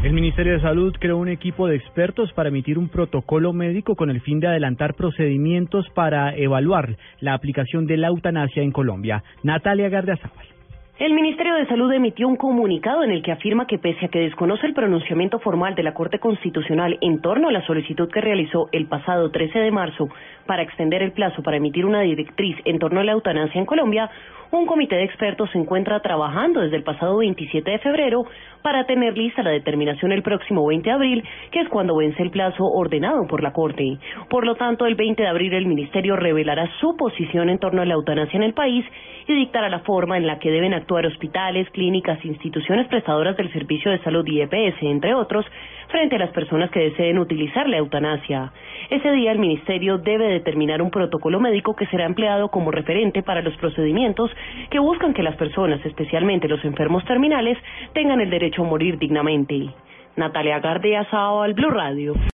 El Ministerio de Salud creó un equipo de expertos para emitir un protocolo médico con el fin de adelantar procedimientos para evaluar la aplicación de la eutanasia en Colombia. Natalia Gardiazabal. El Ministerio de Salud emitió un comunicado en el que afirma que pese a que desconoce el pronunciamiento formal de la Corte Constitucional en torno a la solicitud que realizó el pasado 13 de marzo para extender el plazo para emitir una directriz en torno a la eutanasia en Colombia, un comité de expertos se encuentra trabajando desde el pasado 27 de febrero para tener lista la determinación el próximo 20 de abril, que es cuando vence el plazo ordenado por la Corte. Por lo tanto, el 20 de abril el Ministerio revelará su posición en torno a la eutanasia en el país y dictará la forma en la que deben actuar hospitales, clínicas, instituciones prestadoras del servicio de salud y EPS, entre otros, frente a las personas que deseen utilizar la eutanasia. Ese día el Ministerio debe determinar un protocolo médico que será empleado como referente para los procedimientos que buscan que las personas, especialmente los enfermos terminales, tengan el derecho a morir dignamente. Natalia Gardea, al Blue Radio.